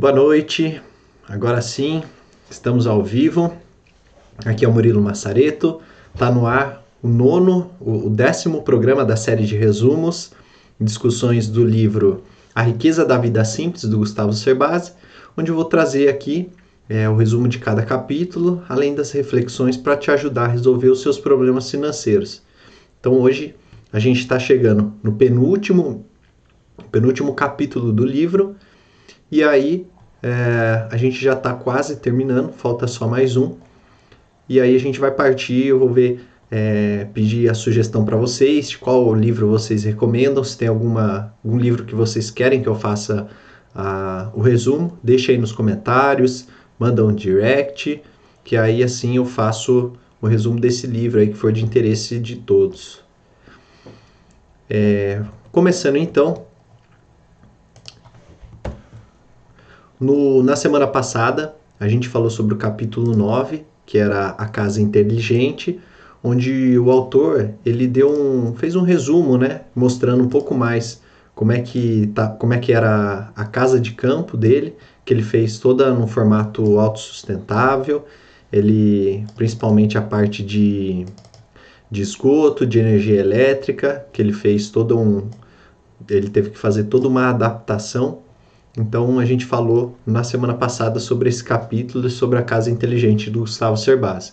Boa noite, agora sim, estamos ao vivo. Aqui é o Murilo Massareto, está no ar o nono, o décimo programa da série de resumos, discussões do livro A Riqueza da Vida Simples, do Gustavo Cerbasi, onde eu vou trazer aqui é, o resumo de cada capítulo, além das reflexões para te ajudar a resolver os seus problemas financeiros. Então hoje a gente está chegando no penúltimo, penúltimo capítulo do livro, e aí é, a gente já está quase terminando, falta só mais um. E aí a gente vai partir, eu vou ver, é, pedir a sugestão para vocês, de qual livro vocês recomendam, se tem alguma, algum livro que vocês querem que eu faça a, o resumo, deixa aí nos comentários, manda um direct, que aí assim eu faço o resumo desse livro aí que for de interesse de todos. É, começando então, No, na semana passada, a gente falou sobre o capítulo 9, que era a casa inteligente, onde o autor ele deu um, fez um resumo, né, mostrando um pouco mais como é que tá, como é que era a casa de campo dele, que ele fez toda no formato autossustentável, ele principalmente a parte de, de esgoto, de energia elétrica, que ele fez todo um ele teve que fazer toda uma adaptação então a gente falou na semana passada sobre esse capítulo sobre a casa inteligente do Gustavo Cerbasi.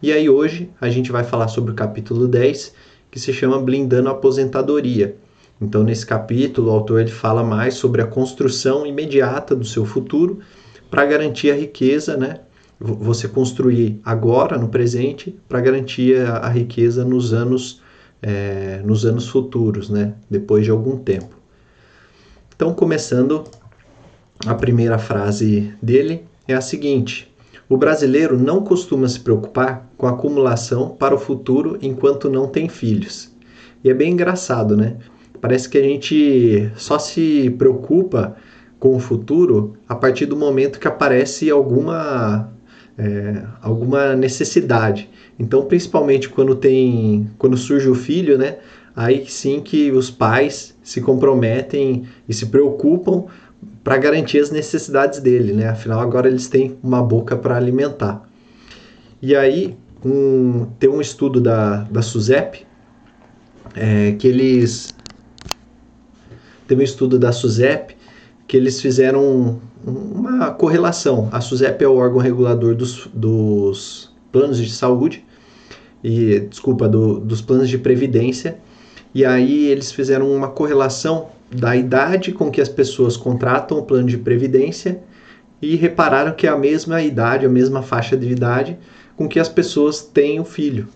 E aí hoje a gente vai falar sobre o capítulo 10, que se chama Blindando a Aposentadoria. Então nesse capítulo o autor ele fala mais sobre a construção imediata do seu futuro para garantir a riqueza, né? Você construir agora, no presente, para garantir a, riqueza nos anos, é, nos anos futuros, né? Depois de algum tempo. Então, começando a primeira frase dele é a seguinte: O brasileiro não costuma se preocupar com a acumulação para o futuro enquanto não tem filhos. E é bem engraçado, né? Parece que a gente só se preocupa com o futuro a partir do momento que aparece alguma é, alguma necessidade. Então, principalmente quando tem, quando surge o filho, né? Aí sim que os pais se comprometem e se preocupam para garantir as necessidades dele, né? Afinal, agora eles têm uma boca para alimentar. E aí, um, tem um estudo da, da SUSEP é, que eles. Tem um estudo da SUSEP que eles fizeram uma correlação. A SUSEP é o órgão regulador dos, dos planos de saúde, e desculpa, do, dos planos de previdência. E aí eles fizeram uma correlação da idade com que as pessoas contratam o plano de previdência e repararam que é a mesma idade, a mesma faixa de idade com que as pessoas têm o filho.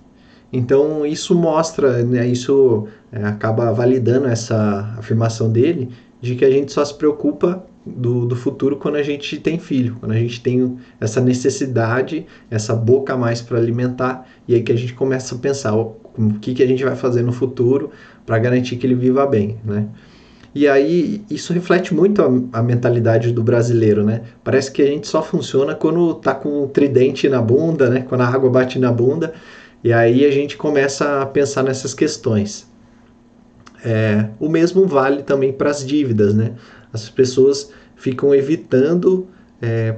Então isso mostra, né, isso é, acaba validando essa afirmação dele de que a gente só se preocupa do, do futuro quando a gente tem filho, quando a gente tem essa necessidade, essa boca a mais para alimentar, e aí que a gente começa a pensar o, o que, que a gente vai fazer no futuro para garantir que ele viva bem, né? E aí isso reflete muito a, a, mentalidade do brasileiro, né? Parece que a gente só funciona quando tá com o tridente na bunda, né? Quando a água bate na bunda, e aí a gente começa a pensar nessas questões. É, o mesmo vale também para as dívidas, né? As pessoas ficam evitando é,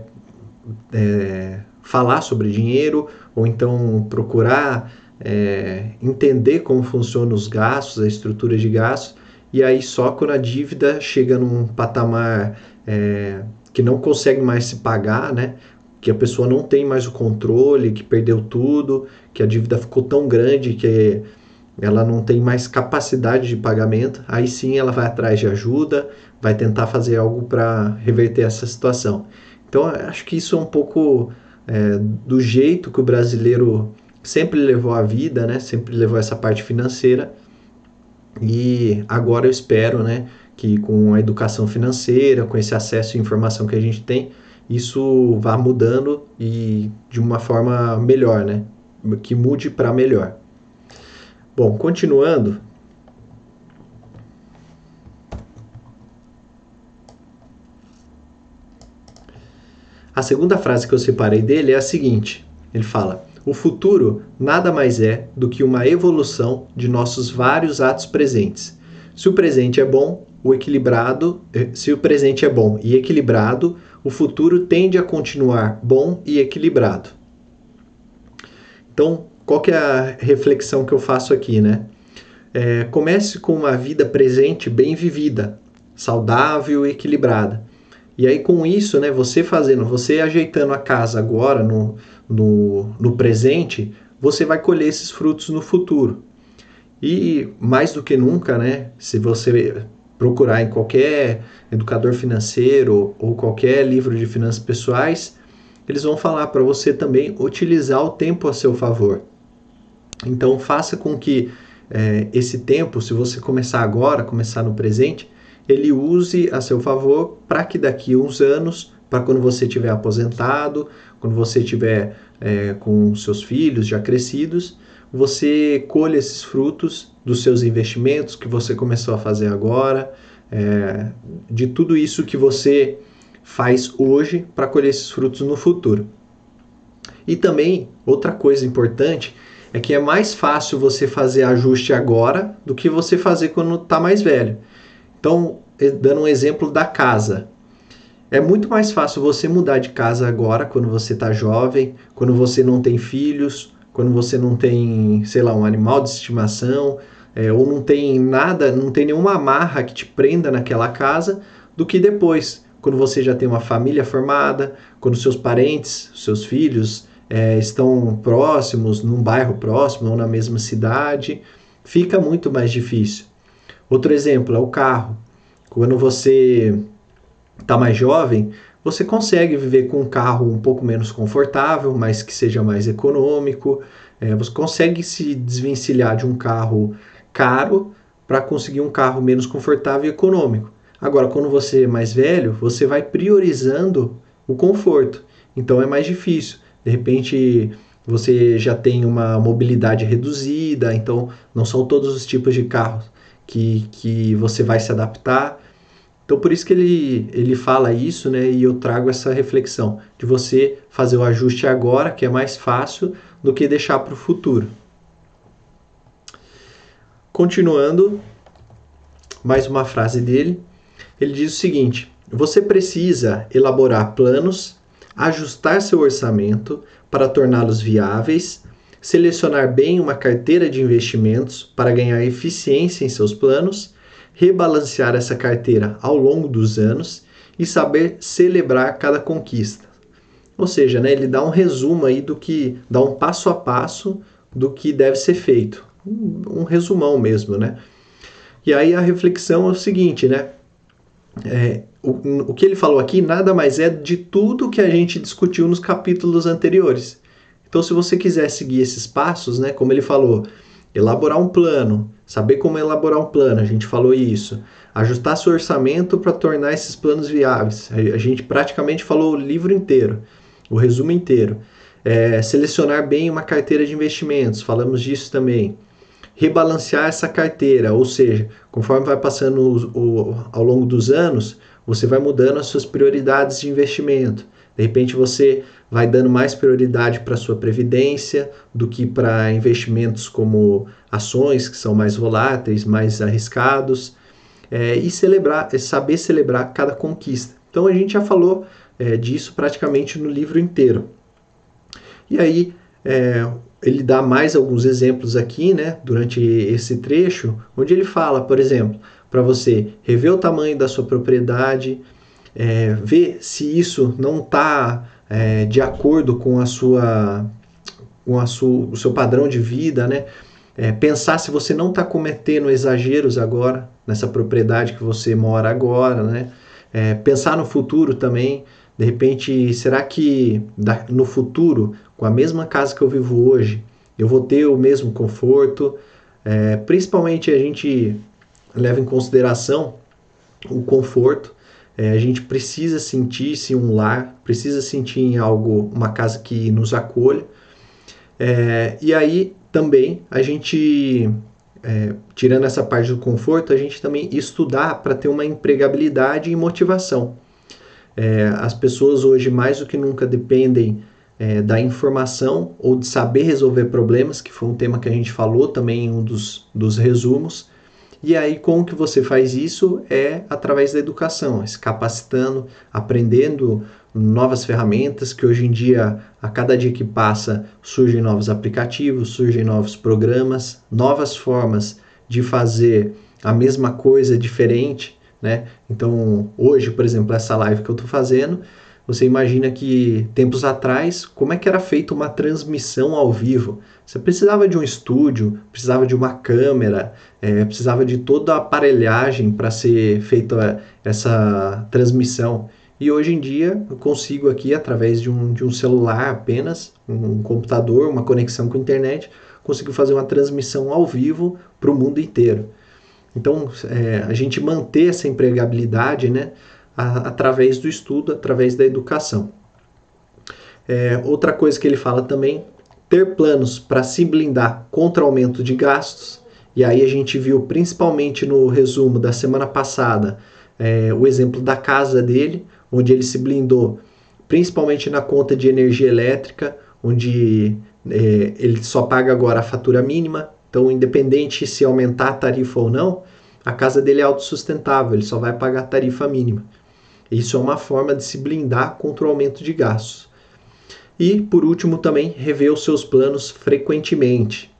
é, falar sobre dinheiro ou então procurar é, entender como funcionam os gastos, a estrutura de gastos, e aí só quando a dívida chega num patamar é, que não consegue mais se pagar, né? Que a pessoa não tem mais o controle, que perdeu tudo, que a dívida ficou tão grande que ela não tem mais capacidade de pagamento, aí sim ela vai atrás de ajuda, vai tentar fazer algo para reverter essa situação. Então acho que isso é um pouco é, do jeito que o brasileiro sempre levou a vida, né? Sempre levou essa parte financeira e agora eu espero, né, que com a educação financeira, com esse acesso à informação que a gente tem, isso vá mudando e de uma forma melhor, né? Que mude para melhor. Bom, continuando. A segunda frase que eu separei dele é a seguinte: ele fala: o futuro nada mais é do que uma evolução de nossos vários atos presentes. Se o presente é bom, o equilibrado, eh, se o presente é bom e equilibrado, o futuro tende a continuar bom e equilibrado. Então, qual que é a reflexão que eu faço aqui, né? É, comece com uma vida presente bem vivida, saudável e equilibrada. E aí com isso, né, você fazendo, você ajeitando a casa agora no, no, no presente, você vai colher esses frutos no futuro. E mais do que nunca, né, se você procurar em qualquer educador financeiro ou qualquer livro de finanças pessoais, eles vão falar para você também utilizar o tempo a seu favor. Então faça com que é, esse tempo, se você começar agora, começar no presente, ele use a seu favor para que daqui a uns anos, para quando você estiver aposentado, quando você estiver é, com seus filhos já crescidos, você colha esses frutos dos seus investimentos que você começou a fazer agora, é, de tudo isso que você faz hoje para colher esses frutos no futuro. E também, outra coisa importante é que é mais fácil você fazer ajuste agora do que você fazer quando está mais velho. Então, dando um exemplo da casa. É muito mais fácil você mudar de casa agora, quando você está jovem, quando você não tem filhos, quando você não tem, sei lá, um animal de estimação, é, ou não tem nada, não tem nenhuma amarra que te prenda naquela casa, do que depois, quando você já tem uma família formada, quando seus parentes, seus filhos é, estão próximos, num bairro próximo ou na mesma cidade, fica muito mais difícil. Outro exemplo é o carro. Quando você está mais jovem, você consegue viver com um carro um pouco menos confortável, mas que seja mais econômico. É, você consegue se desvencilhar de um carro caro para conseguir um carro menos confortável e econômico. Agora, quando você é mais velho, você vai priorizando o conforto. Então é mais difícil. De repente você já tem uma mobilidade reduzida, então não são todos os tipos de carros que, que você vai se adaptar. Então por isso que ele, ele fala isso, né? E eu trago essa reflexão de você fazer o ajuste agora, que é mais fácil, do que deixar para o futuro. Continuando, mais uma frase dele. Ele diz o seguinte: você precisa elaborar planos, ajustar seu orçamento para torná-los viáveis selecionar bem uma carteira de investimentos para ganhar eficiência em seus planos, rebalancear essa carteira ao longo dos anos e saber celebrar cada conquista. Ou seja, né, ele dá um resumo aí do que, dá um passo a passo do que deve ser feito. Um, um resumão mesmo, né? E aí a reflexão é o seguinte, né? É, o, o que ele falou aqui nada mais é de tudo que a gente discutiu nos capítulos anteriores. Então, se você quiser seguir esses passos, né, como ele falou, elaborar um plano, saber como elaborar um plano, a gente falou isso, ajustar seu orçamento para tornar esses planos viáveis. A gente praticamente falou o livro inteiro, o resumo inteiro. É, selecionar bem uma carteira de investimentos, falamos disso também. Rebalancear essa carteira, ou seja, conforme vai passando o, o, ao longo dos anos, você vai mudando as suas prioridades de investimento. De repente você vai dando mais prioridade para sua previdência do que para investimentos como ações que são mais voláteis, mais arriscados, é, e celebrar, é saber celebrar cada conquista. Então a gente já falou é, disso praticamente no livro inteiro. E aí é, ele dá mais alguns exemplos aqui, né, durante esse trecho, onde ele fala, por exemplo, para você rever o tamanho da sua propriedade, é, ver se isso não está é, de acordo com a sua com a sua, o seu padrão de vida, né? É, pensar se você não está cometendo exageros agora nessa propriedade que você mora agora, né? É, pensar no futuro também. De repente, será que no futuro, com a mesma casa que eu vivo hoje, eu vou ter o mesmo conforto? É, principalmente a gente leva em consideração o conforto é, a gente precisa sentir-se um lar, precisa sentir em algo, uma casa que nos acolha. É, e aí também a gente, é, tirando essa parte do conforto, a gente também estudar para ter uma empregabilidade e motivação. É, as pessoas hoje mais do que nunca dependem é, da informação ou de saber resolver problemas, que foi um tema que a gente falou também em um dos, dos resumos. E aí, como que você faz isso? É através da educação, se capacitando, aprendendo novas ferramentas, que hoje em dia, a cada dia que passa, surgem novos aplicativos, surgem novos programas, novas formas de fazer a mesma coisa diferente, né? Então, hoje, por exemplo, essa live que eu estou fazendo, você imagina que tempos atrás, como é que era feita uma transmissão ao vivo? Você precisava de um estúdio, precisava de uma câmera, é, precisava de toda a aparelhagem para ser feita essa transmissão. E hoje em dia eu consigo aqui, através de um, de um celular apenas, um computador, uma conexão com a internet, consigo fazer uma transmissão ao vivo para o mundo inteiro. Então, é, a gente manter essa empregabilidade, né? A, através do estudo, através da educação. É, outra coisa que ele fala também, ter planos para se blindar contra aumento de gastos. E aí a gente viu principalmente no resumo da semana passada é, o exemplo da casa dele, onde ele se blindou principalmente na conta de energia elétrica, onde é, ele só paga agora a fatura mínima. Então, independente se aumentar a tarifa ou não, a casa dele é autossustentável, ele só vai pagar a tarifa mínima. Isso é uma forma de se blindar contra o aumento de gastos. E, por último, também rever os seus planos frequentemente.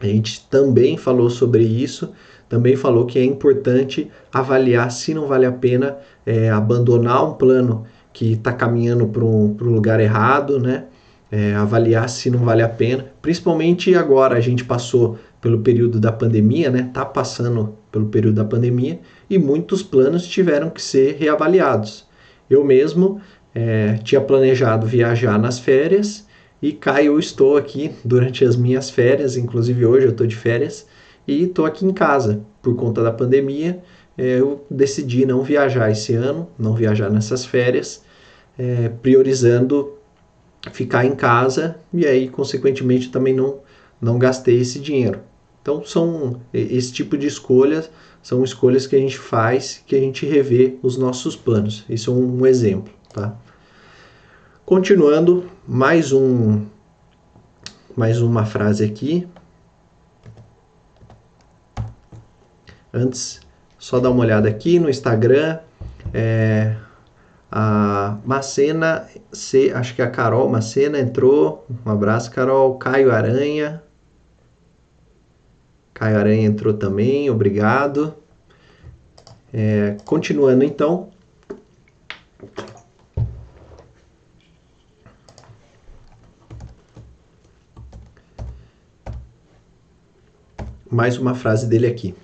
A gente também falou sobre isso, também falou que é importante avaliar se não vale a pena é, abandonar um plano que está caminhando para um, lugar errado, né? É, avaliar se não vale a pena, principalmente agora a gente passou pelo período da pandemia, né? Tá passando pelo período da pandemia e muitos planos tiveram que ser reavaliados. Eu mesmo é, tinha planejado viajar nas férias e cá eu estou aqui durante as minhas férias, inclusive hoje eu estou de férias e estou aqui em casa por conta da pandemia. É, eu decidi não viajar esse ano, não viajar nessas férias, é, priorizando ficar em casa e aí consequentemente também não não gastei esse dinheiro. Então são esse tipo de escolhas são escolhas que a gente faz, que a gente revê os nossos planos. Isso é um, exemplo, tá? Continuando, mais um mais uma frase aqui. Antes, só dar uma olhada aqui no Instagram. É, a Macena, C, acho que a Carol Macena entrou. Um abraço, Carol. Caio Aranha, Caio Aranha entrou também, obrigado. É, continuando então. Mais uma frase dele aqui.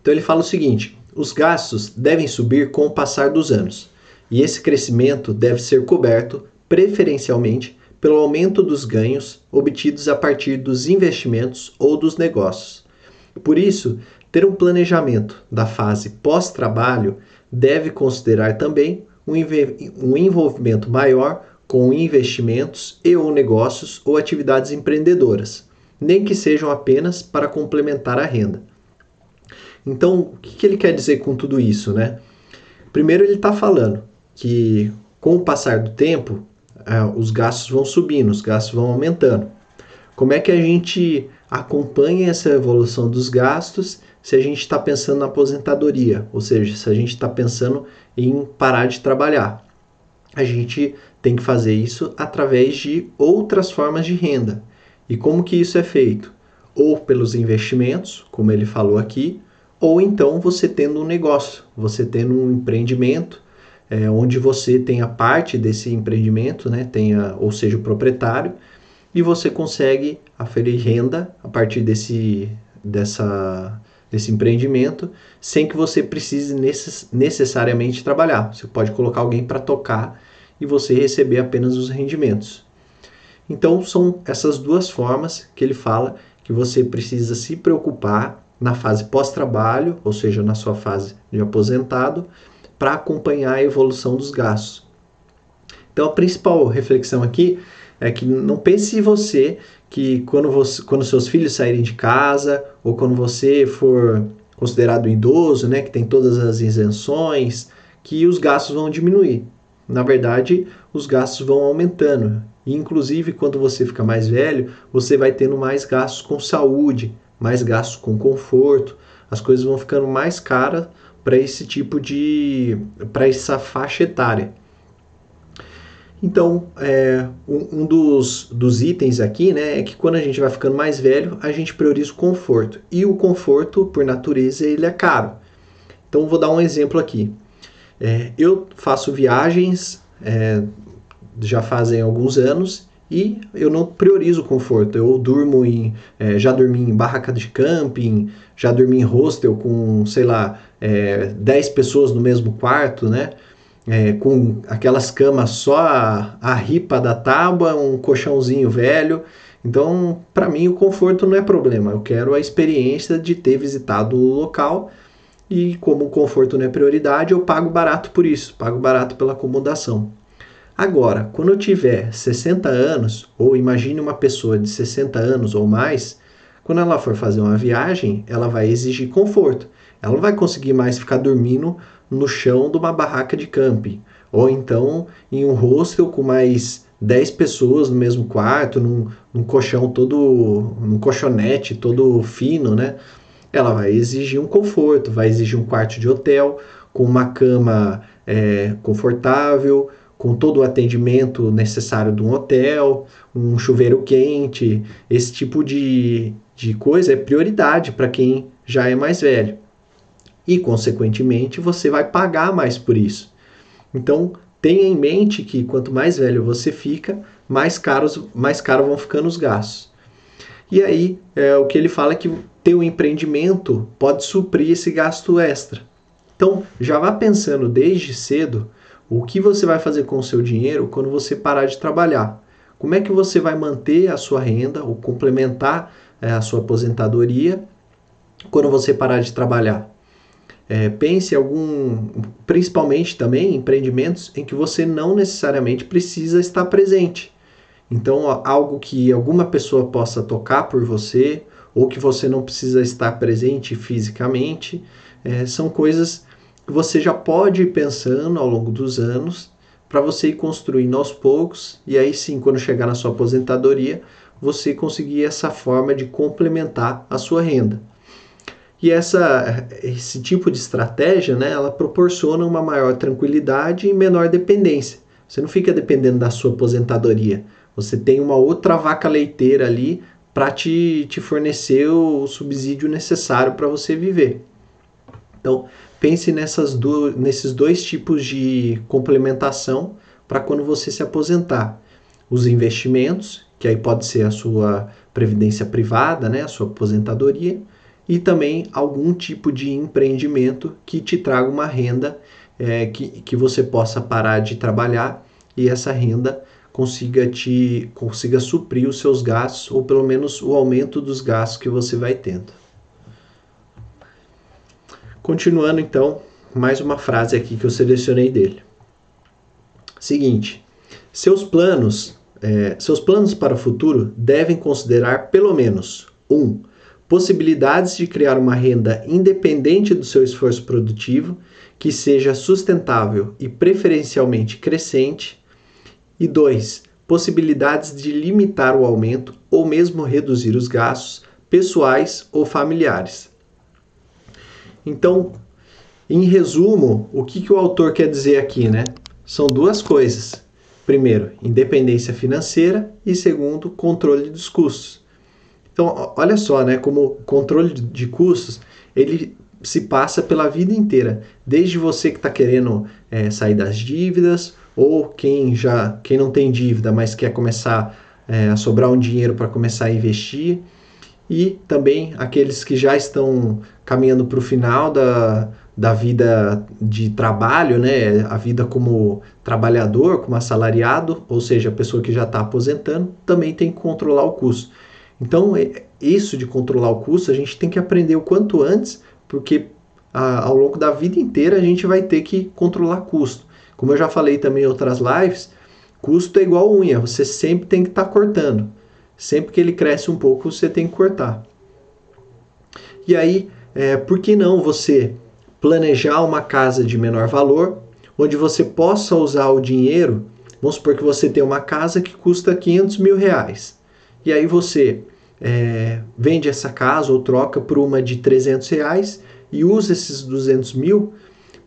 Então ele fala o seguinte: os gastos devem subir com o passar dos anos, e esse crescimento deve ser coberto, preferencialmente, pelo aumento dos ganhos obtidos a partir dos investimentos ou dos negócios. Por isso, ter um planejamento da fase pós-trabalho deve considerar também um envolvimento maior com investimentos e ou negócios ou atividades empreendedoras, nem que sejam apenas para complementar a renda. Então, o que ele quer dizer com tudo isso, né? Primeiro, ele está falando que com o passar do tempo, os gastos vão subindo, os gastos vão aumentando. Como é que a gente acompanha essa evolução dos gastos se a gente está pensando na aposentadoria, ou seja, se a gente está pensando em parar de trabalhar? A gente tem que fazer isso através de outras formas de renda. E como que isso é feito? Ou pelos investimentos, como ele falou aqui, ou então você tendo um negócio, você tendo um empreendimento é, onde você tenha parte desse empreendimento, né, tenha, ou seja, o proprietário, e você consegue aferir renda a partir desse, dessa, desse empreendimento, sem que você precise necess, necessariamente trabalhar. Você pode colocar alguém para tocar e você receber apenas os rendimentos. Então, são essas duas formas que ele fala que você precisa se preocupar na fase pós-trabalho, ou seja, na sua fase de aposentado, para acompanhar a evolução dos gastos. Então a principal reflexão aqui é que não pense você que quando, você, quando seus filhos saírem de casa ou quando você for considerado idoso, né, que tem todas as isenções, que os gastos vão diminuir. Na verdade, os gastos vão aumentando. E, inclusive, quando você fica mais velho, você vai tendo mais gastos com saúde, mais gastos com conforto, as coisas vão ficando mais caras para esse tipo de. para essa faixa etária. Então, é, um, um dos, dos itens aqui né, é que quando a gente vai ficando mais velho, a gente prioriza o conforto. E o conforto, por natureza, ele é caro. Então, vou dar um exemplo aqui. É, eu faço viagens é, já fazem alguns anos e eu não priorizo o conforto. Eu durmo em. É, já dormi em barraca de camping, já dormi em hostel com, sei lá, é, 10 pessoas no mesmo quarto, né? É, com aquelas camas só a, a ripa da tábua, um colchãozinho velho. Então, para mim, o conforto não é problema. Eu quero a experiência de ter visitado o local e, como o conforto não é prioridade, eu pago barato por isso, pago barato pela acomodação. Agora, quando eu tiver 60 anos, ou imagine uma pessoa de 60 anos ou mais, quando ela for fazer uma viagem, ela vai exigir conforto. Ela não vai conseguir mais ficar dormindo no chão de uma barraca de camping, ou então em um hostel com mais 10 pessoas no mesmo quarto, num, num colchão todo, num colchonete todo fino, né? Ela vai exigir um conforto, vai exigir um quarto de hotel com uma cama é, confortável, com todo o atendimento necessário de um hotel, um chuveiro quente, esse tipo de, de coisa é prioridade para quem já é mais velho. E, consequentemente, você vai pagar mais por isso. Então, tenha em mente que quanto mais velho você fica, mais caros, mais caro vão ficando os gastos. E aí, é, o que ele fala é que um empreendimento pode suprir esse gasto extra. Então, já vá pensando desde cedo o que você vai fazer com o seu dinheiro quando você parar de trabalhar? Como é que você vai manter a sua renda ou complementar é, a sua aposentadoria quando você parar de trabalhar? É, pense algum, principalmente também empreendimentos em que você não necessariamente precisa estar presente. Então, algo que alguma pessoa possa tocar por você ou que você não precisa estar presente fisicamente, é, são coisas você já pode ir pensando ao longo dos anos para você ir construindo aos poucos e aí sim, quando chegar na sua aposentadoria, você conseguir essa forma de complementar a sua renda. E essa, esse tipo de estratégia, né, ela proporciona uma maior tranquilidade e menor dependência. Você não fica dependendo da sua aposentadoria. Você tem uma outra vaca leiteira ali para te, te fornecer o subsídio necessário para você viver. Então, pense nessas do, nesses dois tipos de complementação para quando você se aposentar. Os investimentos, que aí pode ser a sua previdência privada, né, a sua aposentadoria, e também algum tipo de empreendimento que te traga uma renda é, que, que você possa parar de trabalhar e essa renda consiga te consiga suprir os seus gastos ou pelo menos o aumento dos gastos que você vai tendo. Continuando então, mais uma frase aqui que eu selecionei dele. Seguinte: seus planos, é, seus planos para o futuro devem considerar pelo menos um possibilidades de criar uma renda independente do seu esforço produtivo que seja sustentável e preferencialmente crescente. E dois, possibilidades de limitar o aumento ou mesmo reduzir os gastos pessoais ou familiares. Então, em resumo, o que, que o autor quer dizer aqui, né? São duas coisas. Primeiro, independência financeira e segundo, controle dos custos. Então, olha só, né, como controle de custos, ele se passa pela vida inteira, desde você que está querendo é, sair das dívidas, ou quem já quem não tem dívida, mas quer começar é, a sobrar um dinheiro para começar a investir, e também aqueles que já estão caminhando para o final da, da vida de trabalho, né? a vida como trabalhador, como assalariado, ou seja, a pessoa que já está aposentando, também tem que controlar o custo. Então, isso de controlar o custo, a gente tem que aprender o quanto antes, porque a, ao longo da vida inteira a gente vai ter que controlar custo. Como eu já falei também em outras lives, custo é igual unha, você sempre tem que estar tá cortando. Sempre que ele cresce um pouco, você tem que cortar. E aí, é, por que não você planejar uma casa de menor valor, onde você possa usar o dinheiro? Vamos supor que você tem uma casa que custa 500 mil reais. E aí você é, vende essa casa ou troca por uma de 300 reais e usa esses 200 mil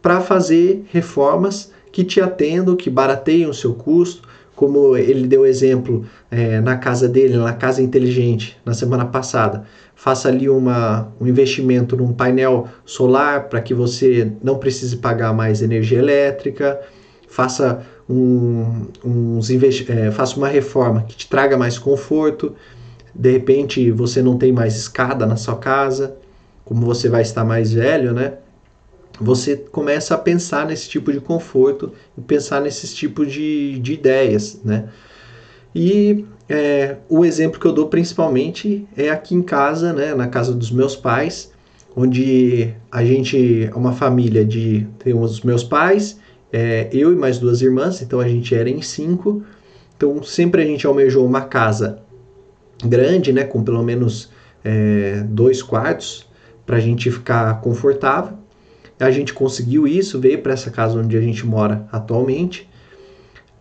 para fazer reformas que te atendam, que barateiam o seu custo, como ele deu exemplo é, na casa dele, na casa inteligente, na semana passada. Faça ali uma, um investimento num painel solar para que você não precise pagar mais energia elétrica. Faça, um, uns é, faça uma reforma que te traga mais conforto. De repente você não tem mais escada na sua casa, como você vai estar mais velho, né? Você começa a pensar nesse tipo de conforto e pensar nesses tipos de, de ideias, né? E é, o exemplo que eu dou principalmente é aqui em casa, né, na casa dos meus pais, onde a gente é uma família de tem os meus pais, é, eu e mais duas irmãs, então a gente era em cinco. Então sempre a gente almejou uma casa grande, né, com pelo menos é, dois quartos para a gente ficar confortável. A gente conseguiu isso, veio para essa casa onde a gente mora atualmente.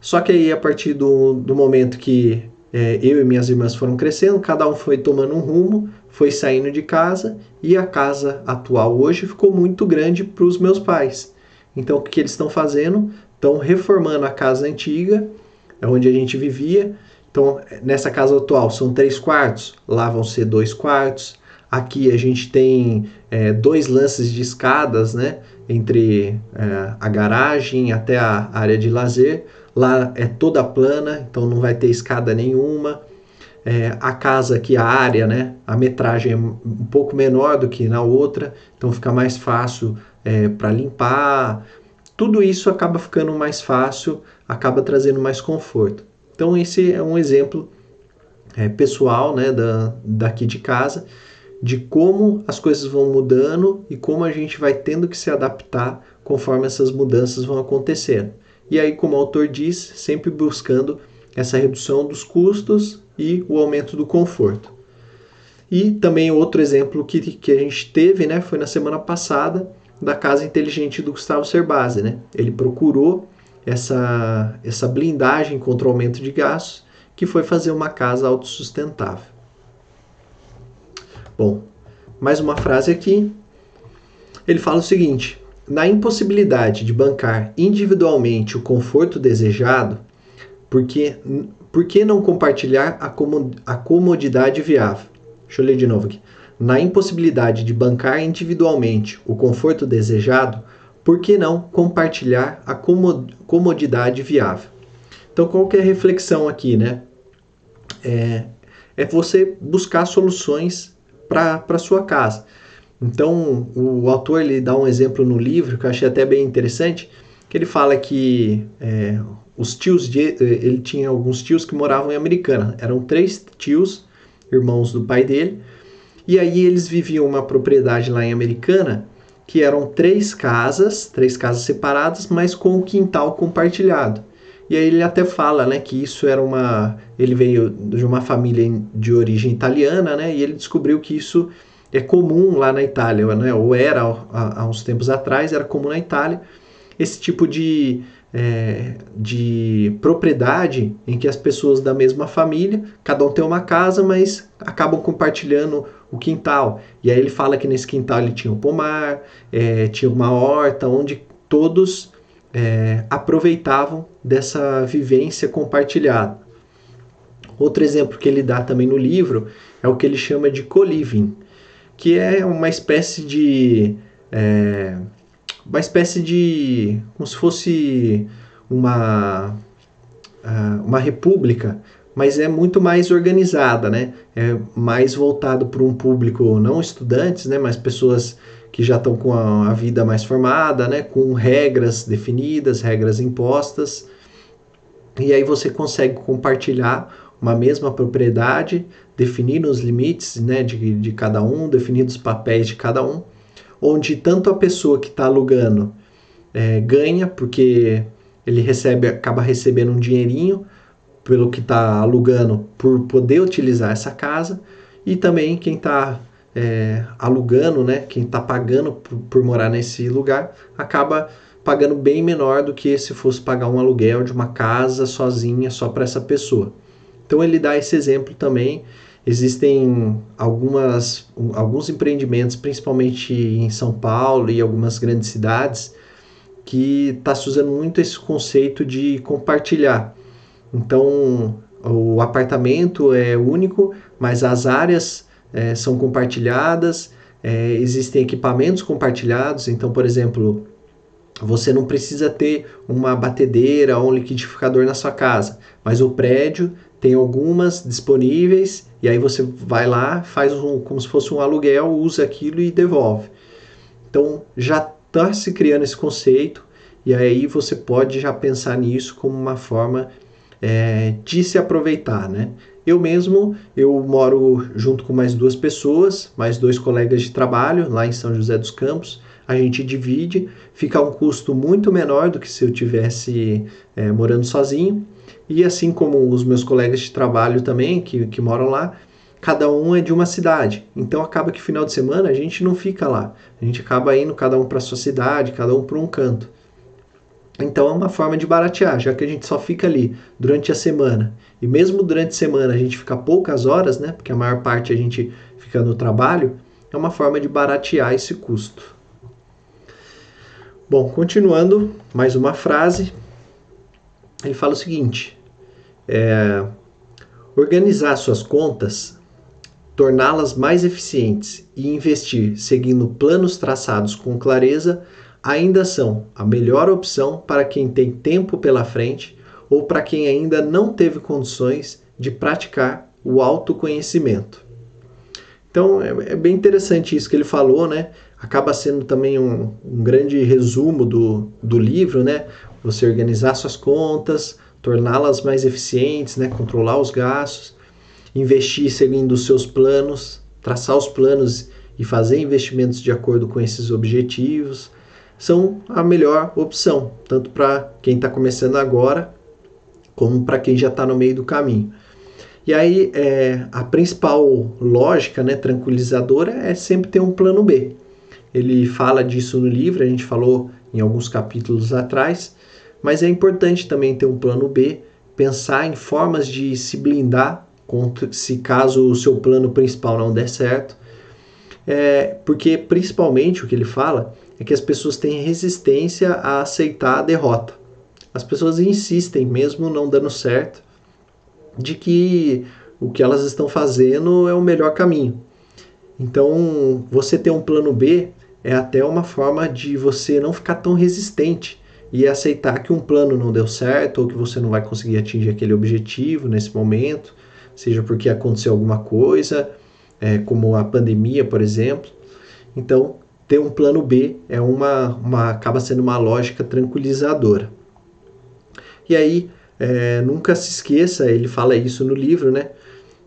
Só que aí, a partir do, do momento que é, eu e minhas irmãs foram crescendo, cada um foi tomando um rumo, foi saindo de casa e a casa atual hoje ficou muito grande para os meus pais. Então, o que eles estão fazendo? Estão reformando a casa antiga, onde a gente vivia. Então, nessa casa atual são três quartos, lá vão ser dois quartos. Aqui a gente tem é, dois lances de escadas, né? Entre é, a garagem até a área de lazer. Lá é toda plana, então não vai ter escada nenhuma. É, a casa aqui, a área, né? A metragem é um pouco menor do que na outra, então fica mais fácil é, para limpar. Tudo isso acaba ficando mais fácil, acaba trazendo mais conforto. Então esse é um exemplo é, pessoal, né? Da, daqui de casa de como as coisas vão mudando e como a gente vai tendo que se adaptar conforme essas mudanças vão acontecendo. E aí, como o autor diz, sempre buscando essa redução dos custos e o aumento do conforto. E também outro exemplo que, que a gente teve né, foi na semana passada da casa inteligente do Gustavo Cerbasi. Né? Ele procurou essa, essa blindagem contra o aumento de gastos, que foi fazer uma casa autossustentável. Bom, mais uma frase aqui. Ele fala o seguinte: na impossibilidade de bancar individualmente o conforto desejado, porque, por que não compartilhar a comodidade viável? Deixa eu ler de novo aqui. Na impossibilidade de bancar individualmente o conforto desejado, por que não compartilhar a comodidade viável? Então, qual que é a reflexão aqui, né? É, é você buscar soluções para sua casa. Então, o autor ele dá um exemplo no livro que eu achei até bem interessante, que ele fala que é, os tios de, ele tinha alguns tios que moravam em Americana. Eram três tios, irmãos do pai dele, e aí eles viviam uma propriedade lá em Americana que eram três casas, três casas separadas, mas com o quintal compartilhado. E aí ele até fala, né, que isso era uma, ele veio de uma família de origem italiana, né, e ele descobriu que isso é comum lá na Itália, né, ou era há, uns tempos atrás, era comum na Itália, esse tipo de, é, de propriedade em que as pessoas da mesma família, cada um tem uma casa, mas acabam compartilhando o quintal. E aí ele fala que nesse quintal ele tinha um pomar, é, tinha uma horta, onde todos é, aproveitavam dessa vivência compartilhada. Outro exemplo que ele dá também no livro é o que ele chama de co-living, que é uma espécie de é, uma espécie de como se fosse uma uma república, mas é muito mais organizada, né? É mais voltado para um público não estudantes, né? Mas pessoas que já estão com a, a, vida mais formada, né, com regras definidas, regras impostas, e aí você consegue compartilhar uma mesma propriedade, definir os limites né, de, de cada um, definir os papéis de cada um, onde tanto a pessoa que está alugando é, ganha, porque ele recebe, acaba recebendo um dinheirinho pelo que está alugando por poder utilizar essa casa, e também quem está é, alugando, né, quem está pagando por, por, morar nesse lugar, acaba pagando bem menor do que se fosse pagar um aluguel de uma casa sozinha só para essa pessoa. Então ele dá esse exemplo também existem algumas, alguns empreendimentos, principalmente em São Paulo e algumas grandes cidades, que está se usando muito esse conceito de compartilhar. Então, o apartamento é único, mas as áreas é, são compartilhadas, é, existem equipamentos compartilhados. Então, por exemplo, você não precisa ter uma batedeira ou um liquidificador na sua casa, mas o prédio tem algumas disponíveis e aí você vai lá, faz um, como se fosse um aluguel, usa aquilo e devolve. Então já está se criando esse conceito e aí você pode já pensar nisso como uma forma é, de se aproveitar, né? Eu mesmo, eu moro junto com mais duas pessoas, mais dois colegas de trabalho lá em São José dos Campos. A gente divide, fica um custo muito menor do que se eu tivesse é, morando sozinho. E assim como os meus colegas de trabalho também, que, que moram lá, cada um é de uma cidade. Então acaba que final de semana a gente não fica lá. A gente acaba indo cada um para sua cidade, cada um para um canto. Então é uma forma de baratear, já que a gente só fica ali durante a semana. E mesmo durante a semana a gente fica poucas horas, né? Porque a maior parte a gente fica no trabalho, é uma forma de baratear esse custo. Bom, continuando, mais uma frase. Ele fala o seguinte: é, organizar suas contas, torná-las mais eficientes e investir seguindo planos traçados com clareza ainda são a melhor opção para quem tem tempo pela frente ou para quem ainda não teve condições de praticar o autoconhecimento. Então é, é bem interessante isso que ele falou, né? Acaba sendo também um, um grande resumo do, do livro, né? Você organizar suas contas, torná-las mais eficientes, né? controlar os gastos, investir seguindo os seus planos, traçar os planos e fazer investimentos de acordo com esses objetivos, são a melhor opção, tanto para quem está começando agora, como para quem já está no meio do caminho. E aí, é, a principal lógica né, tranquilizadora é sempre ter um plano B. Ele fala disso no livro, a gente falou em alguns capítulos atrás, mas é importante também ter um plano B, pensar em formas de se blindar contra, se caso o seu plano principal não der certo. É, porque principalmente o que ele fala é que as pessoas têm resistência a aceitar a derrota. As pessoas insistem, mesmo não dando certo, de que o que elas estão fazendo é o melhor caminho. Então, você ter um plano B é até uma forma de você não ficar tão resistente e aceitar que um plano não deu certo ou que você não vai conseguir atingir aquele objetivo nesse momento, seja porque aconteceu alguma coisa, é, como a pandemia, por exemplo. Então, ter um plano B é uma, uma acaba sendo uma lógica tranquilizadora. E aí, é, nunca se esqueça, ele fala isso no livro, né?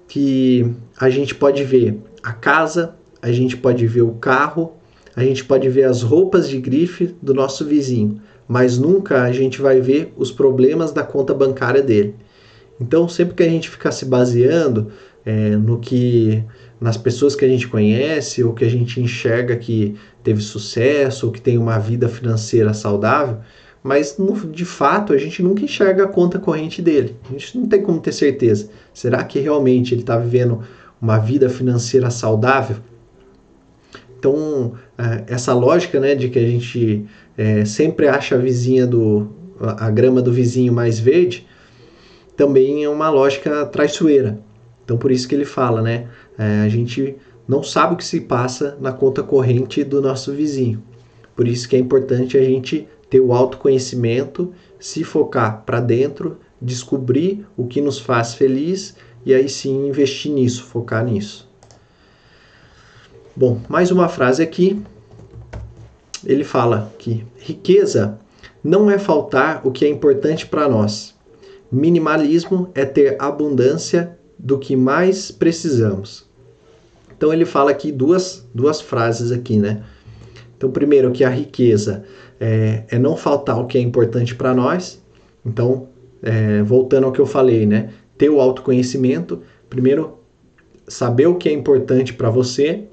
Que a gente pode ver a casa, a gente pode ver o carro, a gente pode ver as roupas de grife do nosso vizinho, mas nunca a gente vai ver os problemas da conta bancária dele. Então, sempre que a gente ficar se baseando é, no que nas pessoas que a gente conhece ou que a gente enxerga que teve sucesso ou que tem uma vida financeira saudável, mas no, de fato a gente nunca enxerga a conta corrente dele. A gente não tem como ter certeza. Será que realmente ele está vivendo uma vida financeira saudável? Então, é, essa lógica né, de que a gente é, sempre acha a vizinha do a grama do vizinho mais verde também é uma lógica traiçoeira. Então, por isso que ele fala, né? É, a gente não sabe o que se passa na conta corrente do nosso vizinho. Por isso que é importante a gente ter o autoconhecimento, se focar para dentro, descobrir o que nos faz feliz e aí sim investir nisso, focar nisso. Bom, mais uma frase aqui. Ele fala que riqueza não é faltar o que é importante para nós. Minimalismo é ter abundância do que mais precisamos. Então ele fala aqui duas, duas frases aqui, né? Então, primeiro, que a riqueza é, é não faltar o que é importante para nós. Então, é, voltando ao que eu falei, né? Ter o autoconhecimento. Primeiro, saber o que é importante para você.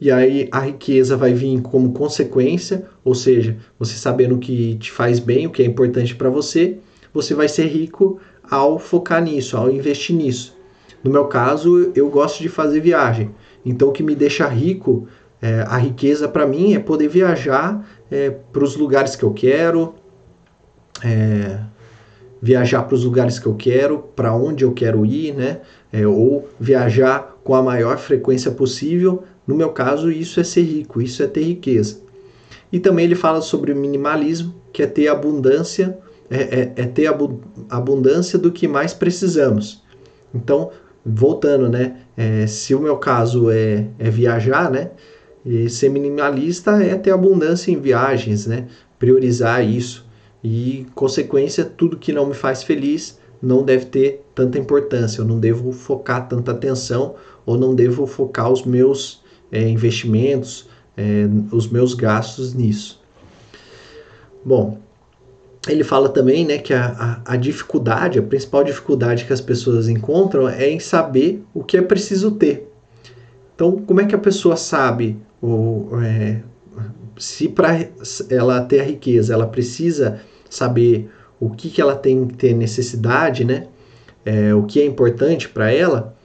E aí a riqueza vai vir como consequência, ou seja, você sabendo o que te faz bem, o que é importante para você, você vai ser rico ao focar nisso, ao investir nisso. No meu caso, eu gosto de fazer viagem. Então, o que me deixa rico, é, a riqueza para mim é poder viajar é, para os lugares que eu quero, é, viajar para os lugares que eu quero, para onde eu quero ir, né? É, ou viajar com a maior frequência possível. No meu caso, isso é ser rico, isso é ter riqueza. E também ele fala sobre o minimalismo, que é ter abundância, é, é, é ter abundância do que mais precisamos. Então, voltando, né? É, se o meu caso é, é viajar, né? E ser minimalista é ter abundância em viagens, né? Priorizar isso. E, consequência, tudo que não me faz feliz não deve ter tanta importância. Eu não devo focar tanta atenção ou não devo focar os meus é, investimentos, é, os meus gastos nisso. Bom, ele fala também né, que a, a, a, dificuldade, a principal dificuldade que as pessoas encontram é em saber o que é preciso ter. Então, como é que a pessoa sabe o, é, se para ela ter a riqueza ela precisa saber o que, que ela tem que ter necessidade, né? É, o que é importante para ela,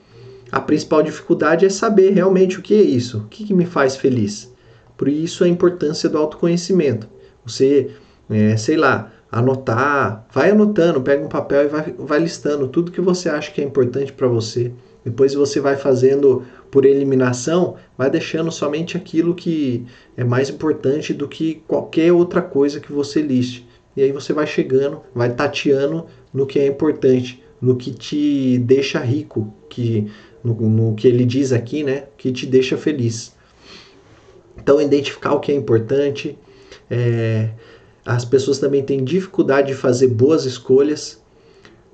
a principal dificuldade é saber realmente o que é isso, o que, que me faz feliz. Por isso a importância do autoconhecimento. Você, é, sei lá, anotar, vai anotando, pega um papel e vai, vai listando tudo que você acha que é importante para você. Depois você vai fazendo por eliminação, vai deixando somente aquilo que é mais importante do que qualquer outra coisa que você liste. E aí você vai chegando, vai tateando no que é importante, no que te deixa rico, que no, no que ele diz aqui, né, que te deixa feliz. Então identificar o que é importante, é, as pessoas também têm dificuldade de fazer boas escolhas.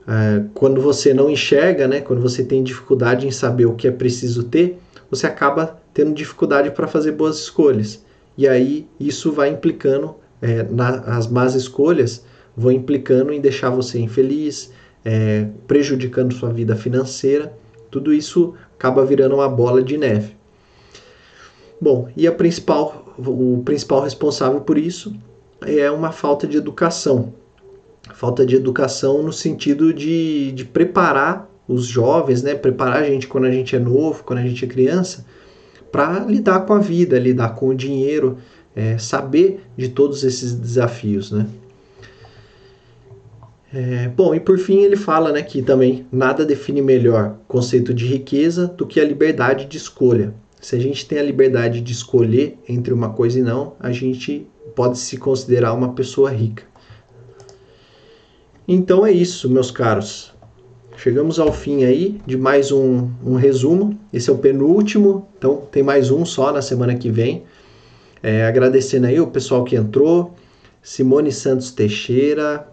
É, quando você não enxerga, né, quando você tem dificuldade em saber o que é preciso ter, você acaba tendo dificuldade para fazer boas escolhas. E aí isso vai implicando, é, as más escolhas vão implicando em deixar você infeliz, é, prejudicando sua vida financeira. Tudo isso acaba virando uma bola de neve. Bom, e a principal, o principal responsável por isso é uma falta de educação. Falta de educação no sentido de, de preparar os jovens, né? preparar a gente quando a gente é novo, quando a gente é criança, para lidar com a vida, lidar com o dinheiro, é, saber de todos esses desafios. Né? É, bom, e por fim ele fala né, que também nada define melhor o conceito de riqueza do que a liberdade de escolha. Se a gente tem a liberdade de escolher entre uma coisa e não, a gente pode se considerar uma pessoa rica. Então é isso, meus caros. Chegamos ao fim aí de mais um, um resumo. Esse é o penúltimo, então tem mais um só na semana que vem. É, agradecendo aí o pessoal que entrou, Simone Santos Teixeira,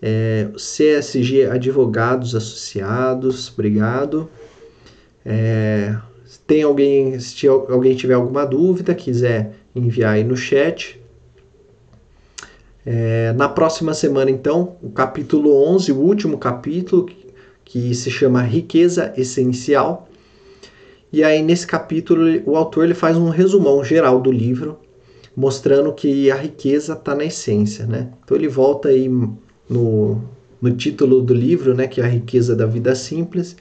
é, CSG Advogados Associados, obrigado. É, tem alguém, se alguém tiver alguma dúvida, quiser enviar aí no chat, é, na próxima semana, então, o capítulo 11, o último capítulo, que se chama Riqueza Essencial. E aí, nesse capítulo, o autor ele faz um resumão geral do livro, mostrando que a riqueza está na essência. Né? Então, ele volta aí no, no título do livro, né, que é a riqueza da vida simples,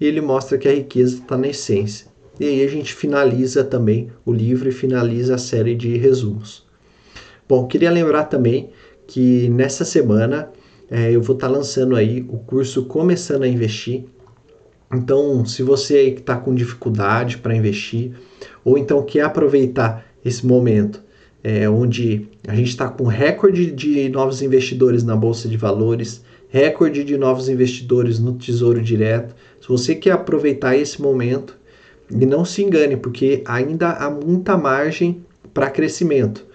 e ele mostra que a riqueza está na essência. E aí a gente finaliza também o livro e finaliza a série de resumos. Bom, queria lembrar também que nessa semana é, eu vou estar tá lançando aí o curso Começando a Investir. Então, se você está com dificuldade para investir, ou então quer aproveitar esse momento é, onde a gente está com recorde de novos investidores na Bolsa de Valores, recorde de novos investidores no Tesouro Direto, se você quer aproveitar esse momento, e não se engane, porque ainda há muita margem para crescimento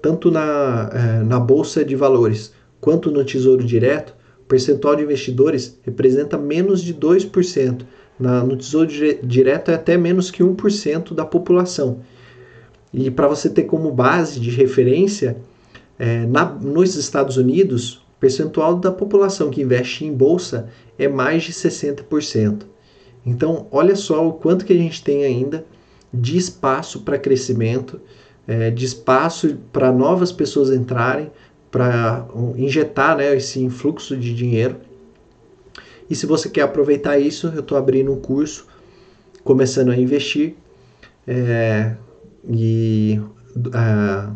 tanto na, é, na bolsa de valores quanto no tesouro direto, o percentual de investidores representa menos de 2%. Na, no tesouro direto é até menos que 1% da população. E para você ter como base de referência, é, na, nos Estados Unidos, o percentual da população que investe em bolsa é mais de 60%. Então, olha só o quanto que a gente tem ainda de espaço para crescimento é, de espaço para novas pessoas entrarem, para injetar né, esse influxo de dinheiro. E se você quer aproveitar isso, eu estou abrindo um curso, começando a investir, é, e uh,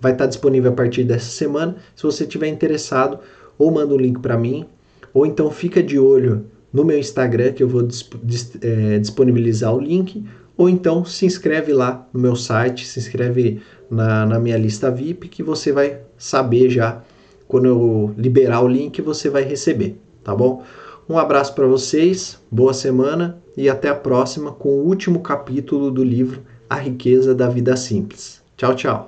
vai estar disponível a partir dessa semana. Se você tiver interessado, ou manda um link para mim, ou então fica de olho no meu Instagram que eu vou disp é, disponibilizar o link, ou então se inscreve lá no meu site, se inscreve na, na minha lista VIP que você vai saber já quando eu liberar o link você vai receber, tá bom? Um abraço para vocês, boa semana e até a próxima com o último capítulo do livro A Riqueza da Vida Simples. Tchau, tchau.